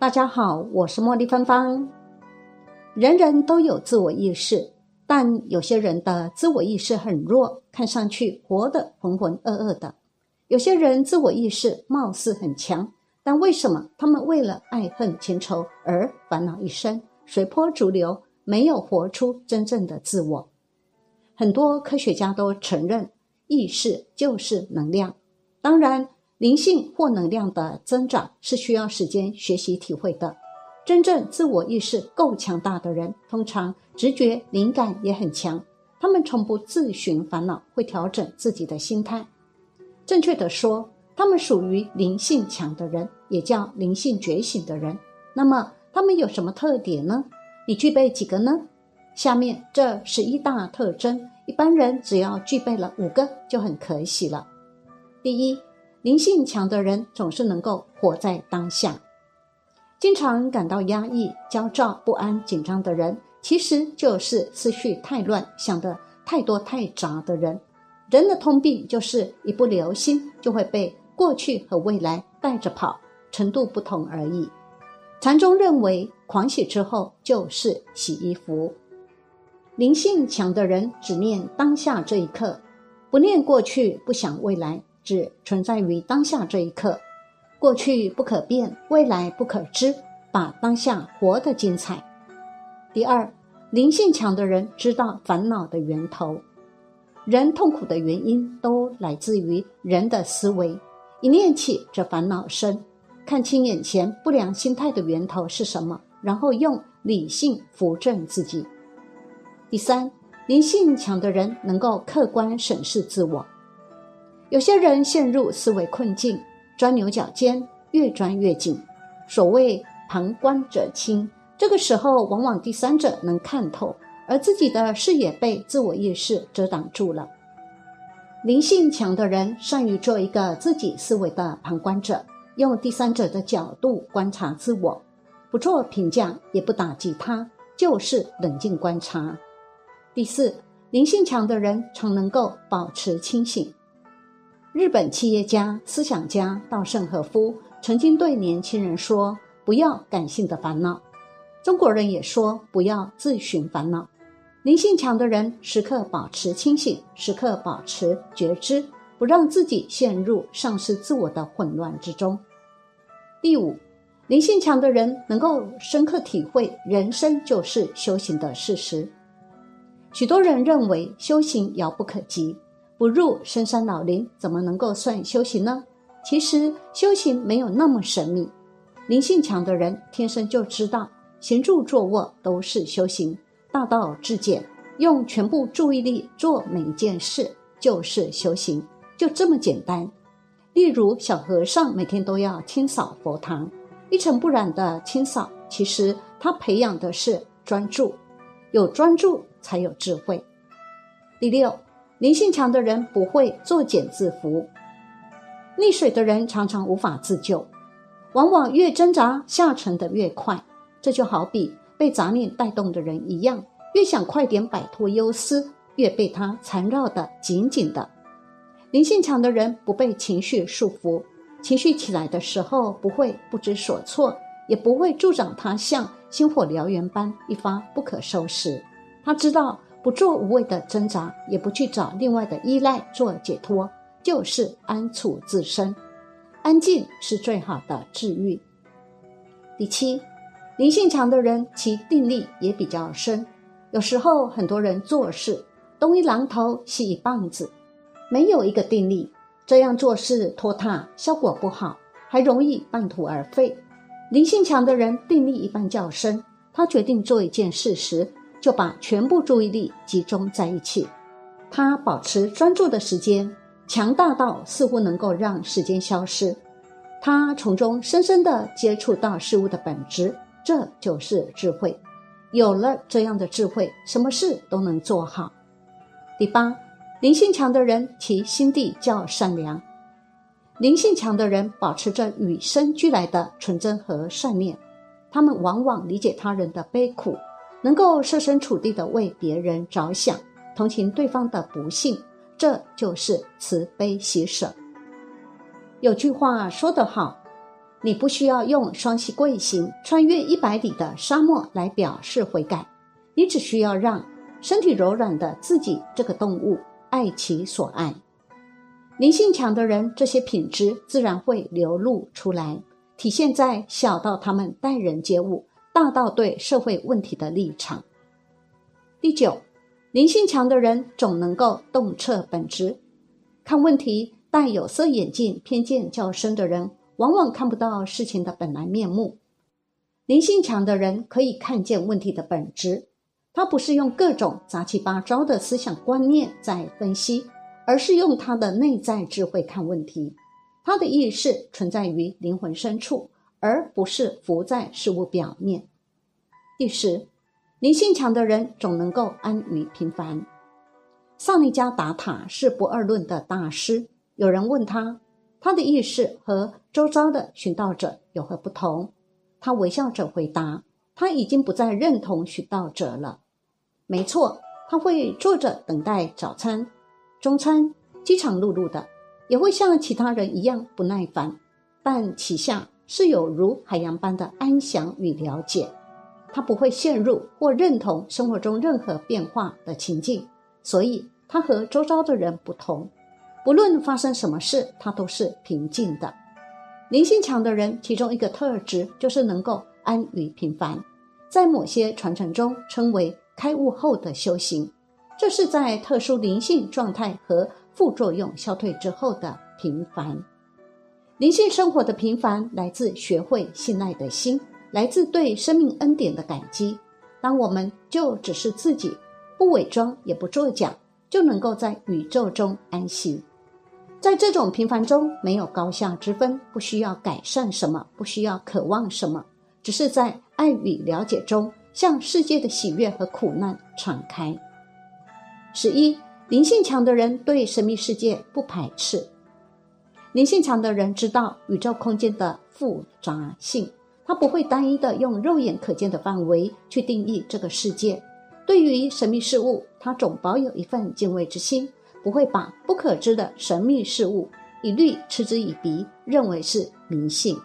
大家好，我是茉莉芬芳。人人都有自我意识，但有些人的自我意识很弱，看上去活得浑浑噩噩的；有些人自我意识貌似很强，但为什么他们为了爱恨情仇而烦恼一生，随波逐流，没有活出真正的自我？很多科学家都承认，意识就是能量。当然。灵性或能量的增长是需要时间学习体会的。真正自我意识够强大的人，通常直觉灵感也很强。他们从不自寻烦恼，会调整自己的心态。正确的说，他们属于灵性强的人，也叫灵性觉醒的人。那么，他们有什么特点呢？你具备几个呢？下面这十一大特征，一般人只要具备了五个就很可喜了。第一。灵性强的人总是能够活在当下。经常感到压抑、焦躁、不安、紧张的人，其实就是思绪太乱、想的太多太杂的人。人的通病就是一不留心就会被过去和未来带着跑，程度不同而已。禅宗认为，狂喜之后就是洗衣服。灵性强的人只念当下这一刻，不念过去，不想未来。只存在于当下这一刻，过去不可变，未来不可知，把当下活得精彩。第二，灵性强的人知道烦恼的源头，人痛苦的原因都来自于人的思维，一念起这烦恼生，看清眼前不良心态的源头是什么，然后用理性扶正自己。第三，灵性强的人能够客观审视自我。有些人陷入思维困境，钻牛角尖，越钻越紧。所谓旁观者清，这个时候往往第三者能看透，而自己的视野被自我意识遮挡住了。灵性强的人善于做一个自己思维的旁观者，用第三者的角度观察自我，不做评价，也不打击他，就是冷静观察。第四，灵性强的人常能够保持清醒。日本企业家、思想家稻盛和夫曾经对年轻人说：“不要感性的烦恼。”中国人也说：“不要自寻烦恼。”灵性强的人时刻保持清醒，时刻保持觉知，不让自己陷入丧失自我的混乱之中。第五，灵性强的人能够深刻体会人生就是修行的事实。许多人认为修行遥不可及。不入深山老林，怎么能够算修行呢？其实修行没有那么神秘。灵性强的人天生就知道，行住坐卧都是修行，大道至简，用全部注意力做每一件事就是修行，就这么简单。例如，小和尚每天都要清扫佛堂，一尘不染的清扫，其实他培养的是专注，有专注才有智慧。第六。灵性强的人不会作茧自缚，溺水的人常常无法自救，往往越挣扎下沉的越快。这就好比被杂念带动的人一样，越想快点摆脱忧思，越被它缠绕的紧紧的。灵性强的人不被情绪束缚，情绪起来的时候不会不知所措，也不会助长他像星火燎原般一发不可收拾。他知道。不做无谓的挣扎，也不去找另外的依赖做解脱，就是安处自身。安静是最好的治愈。第七，灵性强的人其定力也比较深。有时候很多人做事东一榔头西一棒子，没有一个定力，这样做事拖沓，效果不好，还容易半途而废。灵性强的人定力一般较深，他决定做一件事时。就把全部注意力集中在一起，他保持专注的时间强大到似乎能够让时间消失，他从中深深的接触到事物的本质，这就是智慧。有了这样的智慧，什么事都能做好。第八，灵性强的人其心地较善良，灵性强的人保持着与生俱来的纯真和善念，他们往往理解他人的悲苦。能够设身处地的为别人着想，同情对方的不幸，这就是慈悲喜舍。有句话说得好：“你不需要用双膝跪行、穿越一百里的沙漠来表示悔改，你只需要让身体柔软的自己这个动物爱其所爱。灵性强的人，这些品质自然会流露出来，体现在小到他们待人接物，大到对社会问题的立场。第九，灵性强的人总能够洞彻本质，看问题戴有色眼镜、偏见较深的人。往往看不到事情的本来面目。灵性强的人可以看见问题的本质，他不是用各种杂七八糟的思想观念在分析，而是用他的内在智慧看问题。他的意识存在于灵魂深处，而不是浮在事物表面。第十，灵性强的人总能够安于平凡。萨利加达塔是不二论的大师。有人问他。他的意识和周遭的寻道者有何不同？他微笑着回答：“他已经不再认同寻道者了。没错，他会坐着等待早餐、中餐，饥肠辘辘的，也会像其他人一样不耐烦。但其下是有如海洋般的安详与了解。他不会陷入或认同生活中任何变化的情境，所以他和周遭的人不同。”不论发生什么事，他都是平静的。灵性强的人，其中一个特质就是能够安于平凡，在某些传承中称为开悟后的修行。这是在特殊灵性状态和副作用消退之后的平凡。灵性生活的平凡，来自学会信赖的心，来自对生命恩典的感激。当我们就只是自己，不伪装也不作假，就能够在宇宙中安息。在这种平凡中，没有高下之分，不需要改善什么，不需要渴望什么，只是在爱与了解中，向世界的喜悦和苦难敞开。十一，灵性强的人对神秘世界不排斥。灵性强的人知道宇宙空间的复杂性，他不会单一的用肉眼可见的范围去定义这个世界。对于神秘事物，他总保有一份敬畏之心。不会把不可知的神秘事物一律嗤之以鼻，认为是迷信。